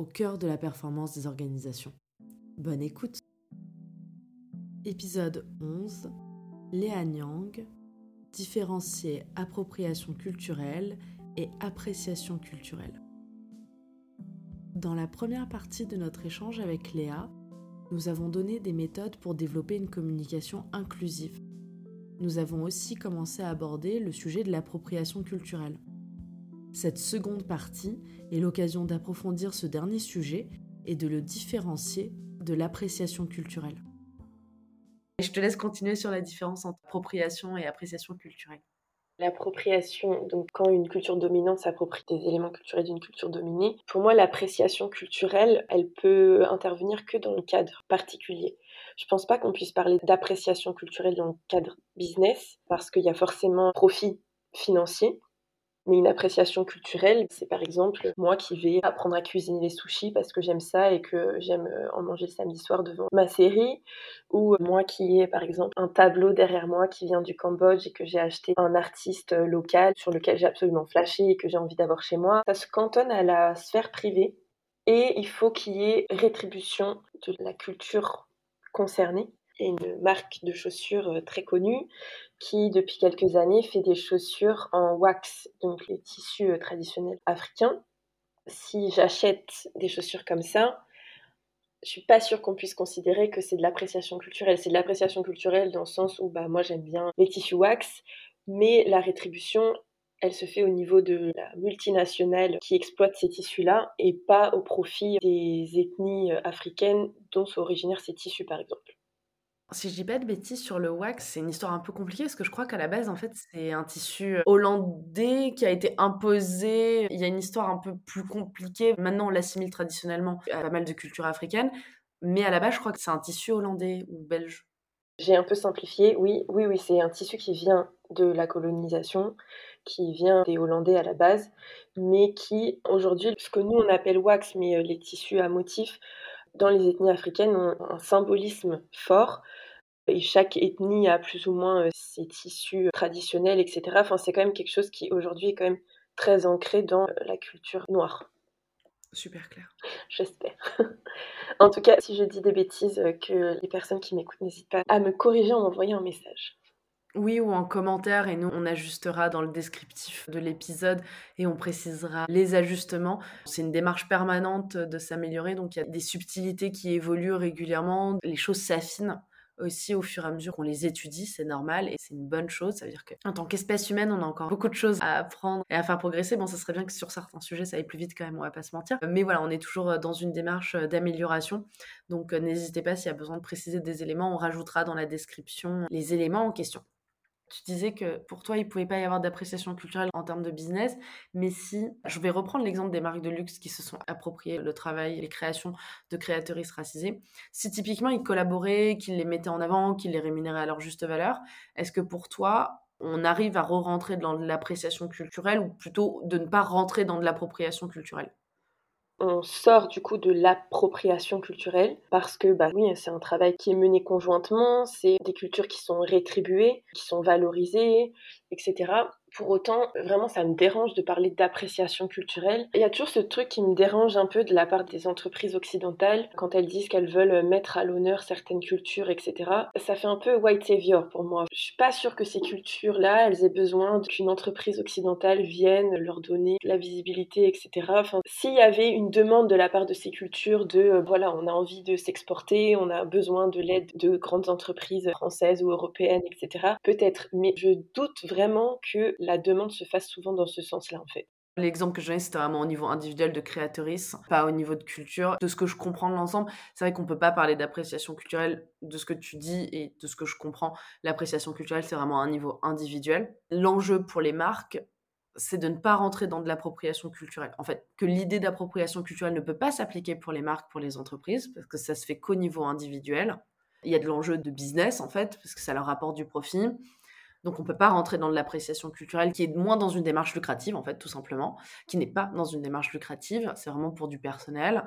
au cœur de la performance des organisations. Bonne écoute Épisode 11 Léa Nyang Différencier appropriation culturelle et appréciation culturelle. Dans la première partie de notre échange avec Léa, nous avons donné des méthodes pour développer une communication inclusive. Nous avons aussi commencé à aborder le sujet de l'appropriation culturelle. Cette seconde partie est l'occasion d'approfondir ce dernier sujet et de le différencier de l'appréciation culturelle. Je te laisse continuer sur la différence entre appropriation et appréciation culturelle. L'appropriation, donc quand une culture dominante s'approprie des éléments culturels d'une culture dominée, pour moi l'appréciation culturelle, elle peut intervenir que dans le cadre particulier. Je pense pas qu'on puisse parler d'appréciation culturelle dans le cadre business parce qu'il y a forcément profit financier mais une appréciation culturelle, c'est par exemple moi qui vais apprendre à cuisiner les sushis parce que j'aime ça et que j'aime euh, en manger le samedi soir devant ma série, ou moi qui ai par exemple un tableau derrière moi qui vient du Cambodge et que j'ai acheté un artiste euh, local sur lequel j'ai absolument flashé et que j'ai envie d'avoir chez moi. Ça se cantonne à la sphère privée et il faut qu'il y ait rétribution de la culture concernée une marque de chaussures euh, très connue qui, depuis quelques années, fait des chaussures en wax, donc les tissus euh, traditionnels africains. Si j'achète des chaussures comme ça, je suis pas sûre qu'on puisse considérer que c'est de l'appréciation culturelle. C'est de l'appréciation culturelle dans le sens où bah, moi j'aime bien les tissus wax, mais la rétribution, elle se fait au niveau de la multinationale qui exploite ces tissus-là et pas au profit des ethnies euh, africaines dont sont originaires ces tissus, par exemple. Si je dis pas de bêtises sur le wax, c'est une histoire un peu compliquée parce que je crois qu'à la base, en fait, c'est un tissu euh, hollandais qui a été imposé. Il y a une histoire un peu plus compliquée. Maintenant, on l'assimile traditionnellement à pas mal de cultures africaines. Mais à la base, je crois que c'est un tissu hollandais ou belge. J'ai un peu simplifié. Oui, oui, oui, c'est un tissu qui vient de la colonisation, qui vient des Hollandais à la base, mais qui, aujourd'hui, ce que nous on appelle wax, mais euh, les tissus à motifs, dans les ethnies africaines ont un symbolisme fort et chaque ethnie a plus ou moins euh, ses tissus traditionnels, etc. Enfin, c'est quand même quelque chose qui aujourd'hui est quand même très ancré dans euh, la culture noire. Super clair. J'espère. en tout cas, si je dis des bêtises, euh, que les personnes qui m'écoutent n'hésitent pas à me corriger en m'envoyant un message. Oui, ou en commentaire, et nous, on ajustera dans le descriptif de l'épisode et on précisera les ajustements. C'est une démarche permanente de s'améliorer, donc il y a des subtilités qui évoluent régulièrement, les choses s'affinent aussi au fur et à mesure qu'on les étudie, c'est normal et c'est une bonne chose. Ça veut dire qu'en tant qu'espèce humaine, on a encore beaucoup de choses à apprendre et à faire progresser. Bon, ça serait bien que sur certains sujets, ça aille plus vite quand même, on va pas se mentir. Mais voilà, on est toujours dans une démarche d'amélioration. Donc n'hésitez pas s'il y a besoin de préciser des éléments, on rajoutera dans la description les éléments en question. Tu disais que pour toi, il pouvait pas y avoir d'appréciation culturelle en termes de business, mais si, je vais reprendre l'exemple des marques de luxe qui se sont appropriées le travail, les créations de créatrices racisées. Si typiquement ils collaboraient, qu'ils les mettaient en avant, qu'ils les rémunéraient à leur juste valeur, est-ce que pour toi, on arrive à re-rentrer dans l'appréciation culturelle ou plutôt de ne pas rentrer dans de l'appropriation culturelle? On sort du coup de l'appropriation culturelle parce que bah oui c'est un travail qui est mené conjointement c'est des cultures qui sont rétribuées qui sont valorisées etc pour autant, vraiment, ça me dérange de parler d'appréciation culturelle. Il y a toujours ce truc qui me dérange un peu de la part des entreprises occidentales quand elles disent qu'elles veulent mettre à l'honneur certaines cultures, etc. Ça fait un peu white savior pour moi. Je suis pas sûre que ces cultures-là, elles aient besoin qu'une entreprise occidentale vienne leur donner la visibilité, etc. Enfin, s'il y avait une demande de la part de ces cultures de, euh, voilà, on a envie de s'exporter, on a besoin de l'aide de grandes entreprises françaises ou européennes, etc. Peut-être, mais je doute vraiment que la demande se fasse souvent dans ce sens-là, en fait. L'exemple que je donnais, c'était vraiment au niveau individuel de créatrice, pas au niveau de culture. De ce que je comprends de l'ensemble, c'est vrai qu'on peut pas parler d'appréciation culturelle de ce que tu dis et de ce que je comprends. L'appréciation culturelle, c'est vraiment un niveau individuel. L'enjeu pour les marques, c'est de ne pas rentrer dans de l'appropriation culturelle. En fait, que l'idée d'appropriation culturelle ne peut pas s'appliquer pour les marques, pour les entreprises, parce que ça se fait qu'au niveau individuel. Il y a de l'enjeu de business, en fait, parce que ça leur apporte du profit. Donc on ne peut pas rentrer dans de l'appréciation culturelle qui est moins dans une démarche lucrative, en fait, tout simplement, qui n'est pas dans une démarche lucrative, c'est vraiment pour du personnel.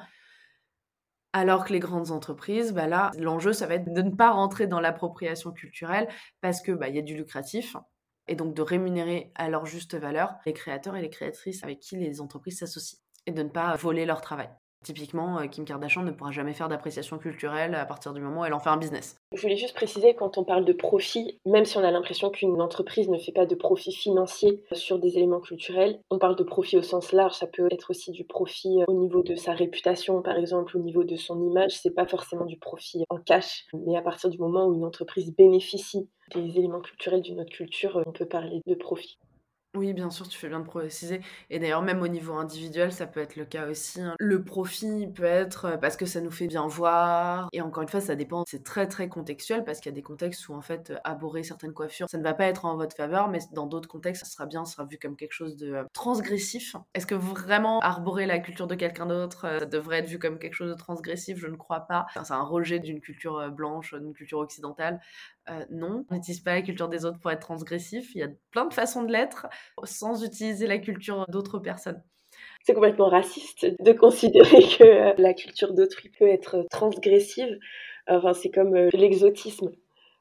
Alors que les grandes entreprises, bah là, l'enjeu, ça va être de ne pas rentrer dans l'appropriation culturelle parce que bah, y a du lucratif et donc de rémunérer à leur juste valeur les créateurs et les créatrices avec qui les entreprises s'associent et de ne pas voler leur travail. Typiquement, euh, Kim Kardashian ne pourra jamais faire d'appréciation culturelle à partir du moment où elle en fait un business. Je voulais juste préciser, quand on parle de profit, même si on a l'impression qu'une entreprise ne fait pas de profit financier sur des éléments culturels, on parle de profit au sens large. Ça peut être aussi du profit euh, au niveau de sa réputation, par exemple, au niveau de son image. C'est pas forcément du profit en cash, mais à partir du moment où une entreprise bénéficie des éléments culturels d'une autre culture, euh, on peut parler de profit. Oui, bien sûr, tu fais bien de préciser. Et d'ailleurs, même au niveau individuel, ça peut être le cas aussi. Hein. Le profit peut être euh, parce que ça nous fait bien voir. Et encore une fois, ça dépend. C'est très, très contextuel parce qu'il y a des contextes où, en fait, euh, aborder certaines coiffures, ça ne va pas être en votre faveur, mais dans d'autres contextes, ça sera bien, ça sera vu comme quelque chose de euh, transgressif. Est-ce que vraiment arborer la culture de quelqu'un d'autre, ça devrait être vu comme quelque chose de transgressif? Je ne crois pas. c'est un rejet d'une culture blanche, d'une culture occidentale. Non, on n'utilise pas la culture des autres pour être transgressif. Il y a plein de façons de l'être sans utiliser la culture d'autres personnes. C'est complètement raciste de considérer que euh, la culture d'autrui peut être transgressive. Enfin, c'est comme euh, l'exotisme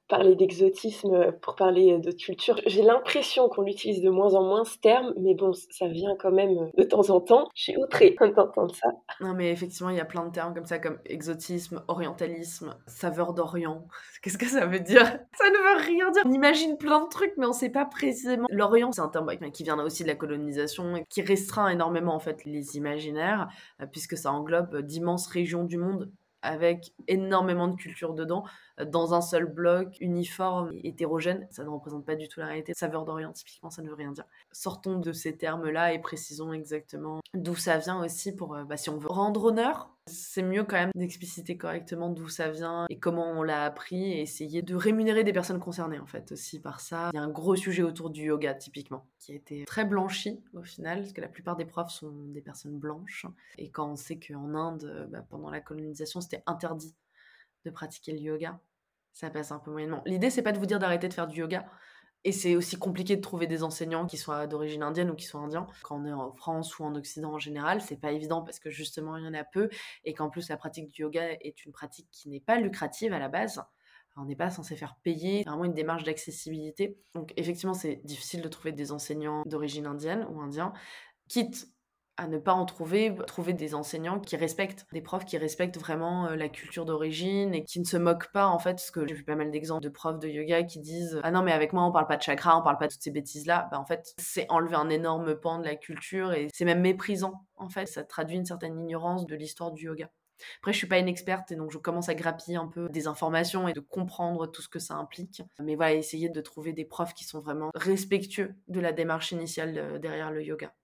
parler d'exotisme pour parler de culture. J'ai l'impression qu'on l'utilise de moins en moins ce terme, mais bon, ça vient quand même de temps en temps. Je suis outrée d'entendre ça. Non, mais effectivement, il y a plein de termes comme ça, comme exotisme, orientalisme, saveur d'Orient. Qu'est-ce que ça veut dire? Ça ne veut rien dire. On imagine plein de trucs, mais on ne sait pas précisément. L'Orient, c'est un terme qui vient aussi de la colonisation, qui restreint énormément en fait les imaginaires, euh, puisque ça englobe d'immenses régions du monde avec énormément de culture dedans, euh, dans un seul bloc, uniforme, hétérogène. Ça ne représente pas du tout la réalité. Saveur d'Orient, typiquement, ça ne veut rien dire. Sortons de ces termes-là et précisons exactement d'où ça vient aussi pour, euh, bah, si on veut rendre honneur c'est mieux quand même d'expliciter correctement d'où ça vient et comment on l'a appris et essayer de rémunérer des personnes concernées en fait aussi par ça. Il y a un gros sujet autour du yoga typiquement qui a été très blanchi au final parce que la plupart des profs sont des personnes blanches et quand on sait qu'en Inde bah, pendant la colonisation c'était interdit de pratiquer le yoga, ça passe un peu moyennement. L'idée c'est pas de vous dire d'arrêter de faire du yoga, et c'est aussi compliqué de trouver des enseignants qui soient d'origine indienne ou qui soient indiens. Quand on est en France ou en Occident en général, c'est pas évident parce que justement il y en a peu et qu'en plus la pratique du yoga est une pratique qui n'est pas lucrative à la base. On n'est pas censé faire payer, vraiment une démarche d'accessibilité. Donc effectivement, c'est difficile de trouver des enseignants d'origine indienne ou indien, quitte à ne pas en trouver, trouver des enseignants qui respectent, des profs qui respectent vraiment euh, la culture d'origine et qui ne se moquent pas en fait, parce que j'ai vu pas mal d'exemples de profs de yoga qui disent ah non mais avec moi on parle pas de chakra, on parle pas de toutes ces bêtises là, bah en fait c'est enlever un énorme pan de la culture et c'est même méprisant en fait, ça traduit une certaine ignorance de l'histoire du yoga. Après, je suis pas une experte et donc je commence à grappiller un peu des informations et de comprendre tout ce que ça implique. Mais voilà, essayer de trouver des profs qui sont vraiment respectueux de la démarche initiale euh, derrière le yoga.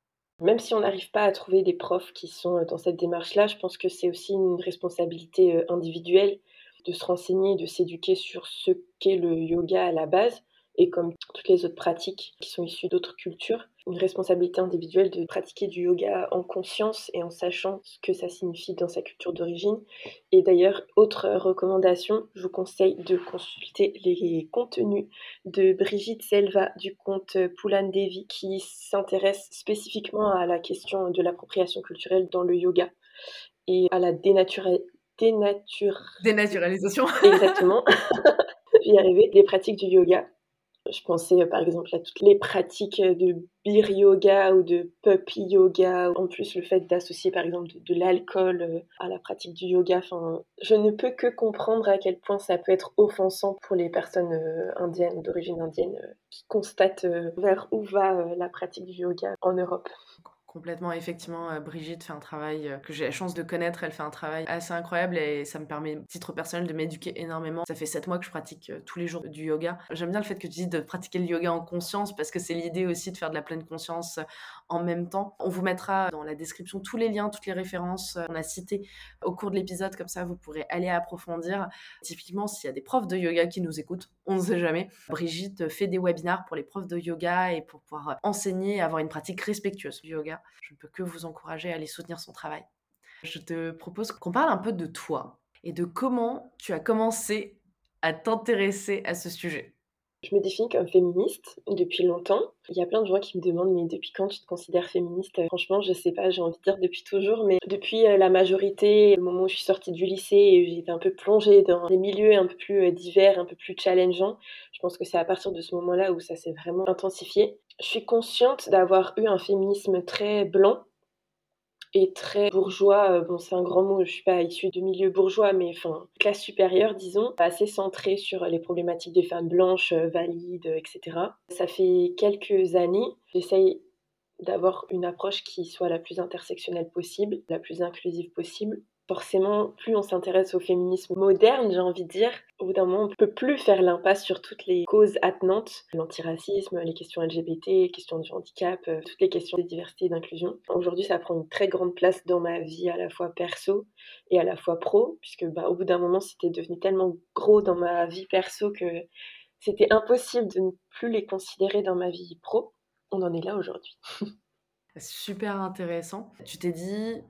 Même si on n'arrive pas à trouver des profs qui sont euh, dans cette démarche-là, je pense que c'est aussi une responsabilité euh, individuelle de se renseigner, de s'éduquer sur ce qu'est le yoga à la base et comme toutes les autres pratiques qui sont issues d'autres cultures, une responsabilité individuelle de pratiquer du yoga en conscience et en sachant ce que ça signifie dans sa culture d'origine. Et d'ailleurs, autre recommandation, je vous conseille de consulter les contenus de Brigitte Selva du compte Poulan Devi qui s'intéresse spécifiquement à la question de l'appropriation culturelle dans le yoga et à la dénaturalisation. Dénaturalisation. Exactement. y arriver, des pratiques du yoga je pensais par exemple à toutes les pratiques de beer yoga ou de puppy yoga. En plus, le fait d'associer par exemple de, l'alcool euh, à la pratique du yoga. Je ne peux que comprendre à quel point ça peut être offensant pour les personnes euh, indiennes d'origine indienne euh, qui constatent vers où va la pratique du yoga en Europe. Complètement, effectivement, euh, Brigitte fait un travail euh, que j'ai la chance de connaître. Elle fait un travail assez incroyable et ça me permet, titre personnel, de m'éduquer énormément. Ça fait sept mois que je pratique euh, tous les jours du yoga. J'aime bien le fait que tu dis de pratiquer le yoga en conscience parce que c'est l'idée aussi de faire de la pleine conscience en même temps. On vous mettra dans la description tous les liens, toutes les références qu'on a citées au cours de l'épisode. Comme ça, vous pourrez aller approfondir. Typiquement, s'il y a des profs de yoga qui nous écoutent, on ne sait jamais. Brigitte fait des webinars pour les profs de yoga et pour pouvoir enseigner avoir une pratique respectueuse du yoga. Je ne peux que vous encourager à aller soutenir son travail. Je te propose qu'on parle un peu de toi et de comment tu as commencé à t'intéresser à ce sujet. Je me définis comme féministe depuis longtemps. Il y a plein de gens qui me demandent mais depuis quand tu te considères féministe? Franchement, je sais pas, j'ai envie de dire depuis toujours, mais depuis euh, la majorité, le moment où je suis sortie du lycée et j'étais un peu plongée dans des milieux un peu plus euh, divers, un peu plus challengeants, je pense que c'est à partir de ce moment-là où ça s'est vraiment intensifié. Je suis consciente d'avoir eu un féminisme très blanc et très bourgeois. Euh, bon, c'est un grand mot, je suis pas issue de milieu bourgeois, mais enfin, classe supérieure, disons, assez centré sur les problématiques des femmes blanches, euh, valides, etc. Ça fait quelques années, j'essaye d'avoir une approche qui soit la plus intersectionnelle possible, la plus inclusive possible, forcément, plus on s'intéresse au féminisme moderne, j'ai envie de dire, au bout d'un moment, on ne peut plus faire l'impasse sur toutes les causes attenantes, l'antiracisme, les questions LGBT, les questions du handicap, euh, toutes les questions de diversité et d'inclusion. Aujourd'hui, ça prend une très grande place dans ma vie, à la fois perso et à la fois pro, puisque bah, au bout d'un moment, c'était devenu tellement gros dans ma vie perso que c'était impossible de ne plus les considérer dans ma vie pro. On en est là aujourd'hui. Super intéressant. Tu t'es dit,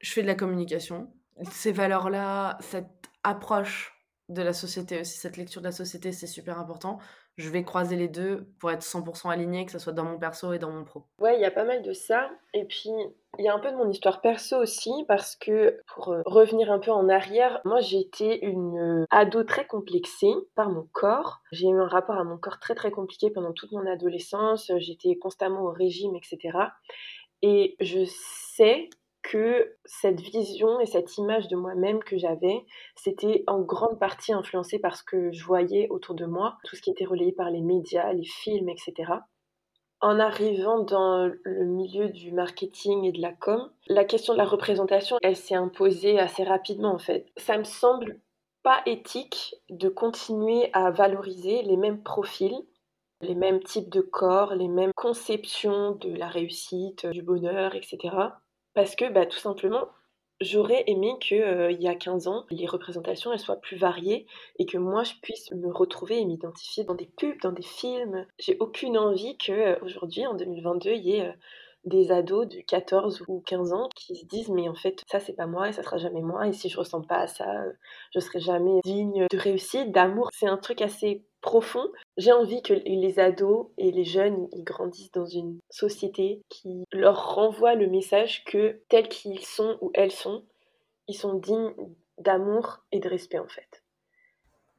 je fais de la communication. Ces valeurs-là, cette approche de la société aussi, cette lecture de la société, c'est super important. Je vais croiser les deux pour être 100% aligné, que ce soit dans mon perso et dans mon pro. Ouais, il y a pas mal de ça. Et puis, il y a un peu de mon histoire perso aussi, parce que pour euh, revenir un peu en arrière, moi j'ai été une euh, ado très complexée par mon corps. J'ai eu un rapport à mon corps très très compliqué pendant toute mon adolescence. J'étais constamment au régime, etc. Et je sais que cette vision et cette image de moi-même que j'avais, c'était en grande partie influencé par ce que je voyais autour de moi, tout ce qui était relayé par les médias, les films, etc. En arrivant dans le milieu du marketing et de la com, la question de la représentation, elle s'est imposée assez rapidement en fait. Ça me semble pas éthique de continuer à valoriser les mêmes profils, les mêmes types de corps, les mêmes conceptions de la réussite, du bonheur, etc parce que, bah, tout simplement, j'aurais aimé qu'il euh, y a 15 ans, les représentations, elles soient plus variées et que moi, je puisse me retrouver et m'identifier dans des pubs, dans des films. J'ai aucune envie qu'aujourd'hui, en 2022, il y ait... Euh, des ados de 14 ou 15 ans qui se disent mais en fait ça c'est pas moi et ça sera jamais moi. Et si je ressens pas à ça euh, je serai jamais digne de réussite d'amour. C'est un truc assez profond j'ai envie que les ados et les jeunes ils grandissent dans une société qui leur renvoie le message que tels qu'ils sont ou elles sont ils sont dignes d'amour et de respect en fait.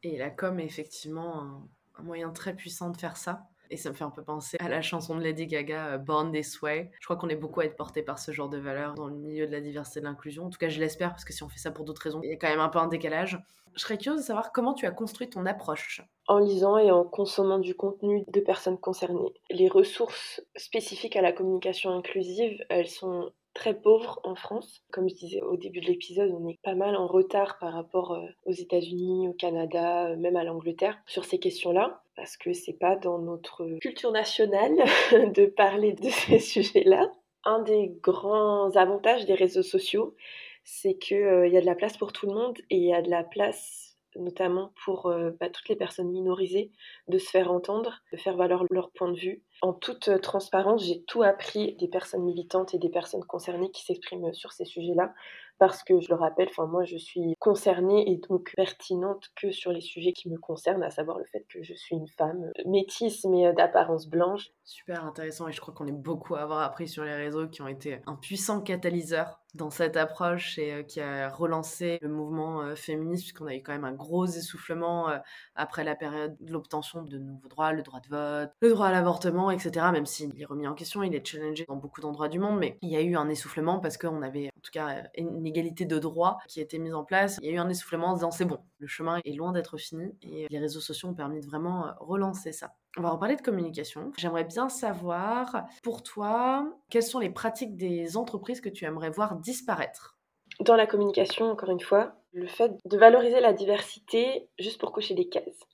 Et la com est effectivement un moyen très puissant de faire ça et ça me fait un peu penser à la chanson de Lady Gaga, euh, Born This Way. Je crois qu'on est beaucoup à être porté par ce genre de valeurs dans le milieu de la diversité et de l'inclusion. En tout cas, je l'espère, parce que si on fait ça pour d'autres raisons, il y a quand même un peu un décalage. Je serais curieuse de savoir comment tu as construit ton approche. En lisant et en consommant du contenu de personnes concernées. Les ressources spécifiques à la communication inclusive, elles sont très pauvres en France. Comme je disais au début de l'épisode, on est pas mal en retard par rapport euh, aux États-Unis, au Canada, euh, même à l'Angleterre sur ces questions-là, parce que c'est pas dans notre culture nationale de parler de ces sujets-là. Un des grands avantages des réseaux sociaux, c'est qu'il euh, y a de la place pour tout le monde et il y a de la place notamment pour euh, bah, toutes les personnes minorisées, de se faire entendre, de faire valoir leur point de vue. En toute euh, transparence, j'ai tout appris des personnes militantes et des personnes concernées qui s'expriment sur ces sujets-là, parce que je le rappelle, moi je suis concernée et donc pertinente que sur les sujets qui me concernent, à savoir le fait que je suis une femme métisse mais euh, d'apparence blanche. Super intéressant et je crois qu'on est beaucoup à avoir appris sur les réseaux qui ont été un puissant catalyseur dans cette approche et euh, qui a relancé le mouvement euh, féministe puisqu'on a eu quand même un gros essoufflement euh, après la période de l'obtention de nouveaux droits, le droit de vote, le droit à l'avortement, etc. Même s'il est remis en question, il est challengé dans beaucoup d'endroits du monde, mais il y a eu un essoufflement parce qu'on avait en tout cas une égalité de droits qui été mise en place. Il y a eu un essoufflement en disant c'est bon, le chemin est loin d'être fini et les réseaux sociaux ont permis de vraiment relancer ça. On va en parler de communication. J'aimerais bien savoir, pour toi, quelles sont les pratiques des entreprises que tu aimerais voir disparaître Dans la communication, encore une fois, le fait de valoriser la diversité juste pour cocher des cases.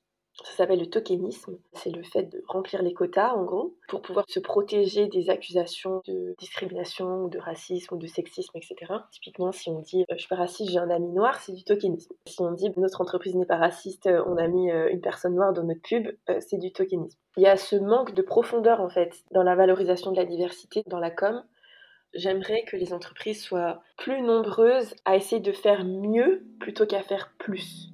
Ça s'appelle le tokenisme. C'est le fait de remplir les quotas, en gros, pour pouvoir se protéger des accusations de discrimination, de racisme, ou de sexisme, etc. Typiquement, si on dit euh, je suis pas raciste, j'ai un ami noir, c'est du tokenisme. Si on dit notre entreprise n'est pas raciste, euh, on a mis euh, une personne noire dans notre pub, c'est du tokenisme. Il y a ce manque de profondeur, en fait, dans la valorisation de la diversité dans la com. J'aimerais que les entreprises soient plus nombreuses à essayer de faire mieux plutôt qu'à faire plus.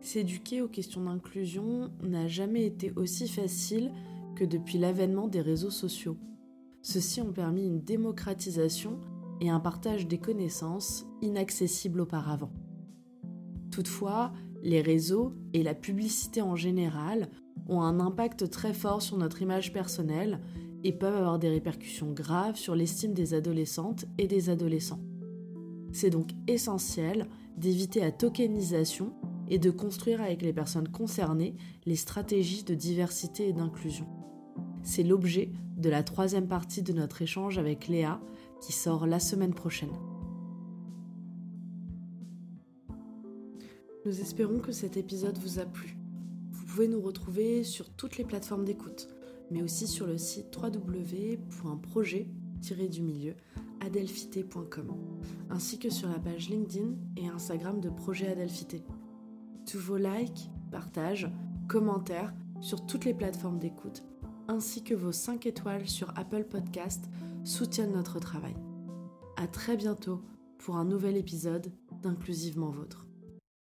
S'éduquer aux questions d'inclusion n'a jamais été aussi facile que depuis l'avènement des réseaux sociaux. Ceux-ci ont permis une démocratisation et un partage des connaissances inaccessibles auparavant. Toutefois, les réseaux et la publicité en général ont un impact très fort sur notre image personnelle et peuvent avoir des répercussions graves sur l'estime des adolescentes et des adolescents. C'est donc essentiel d'éviter la tokenisation et de construire avec les personnes concernées les stratégies de diversité et d'inclusion. C'est l'objet de la troisième partie de notre échange avec Léa qui sort la semaine prochaine. Nous espérons que cet épisode vous a plu. Vous pouvez nous retrouver sur toutes les plateformes d'écoute, mais aussi sur le site www.projet-du-milieu ainsi que sur la page LinkedIn et Instagram de Projet Adelphité tous vos likes, partages, commentaires sur toutes les plateformes d'écoute, ainsi que vos 5 étoiles sur Apple Podcast soutiennent notre travail. À très bientôt pour un nouvel épisode d'Inclusivement Vôtre.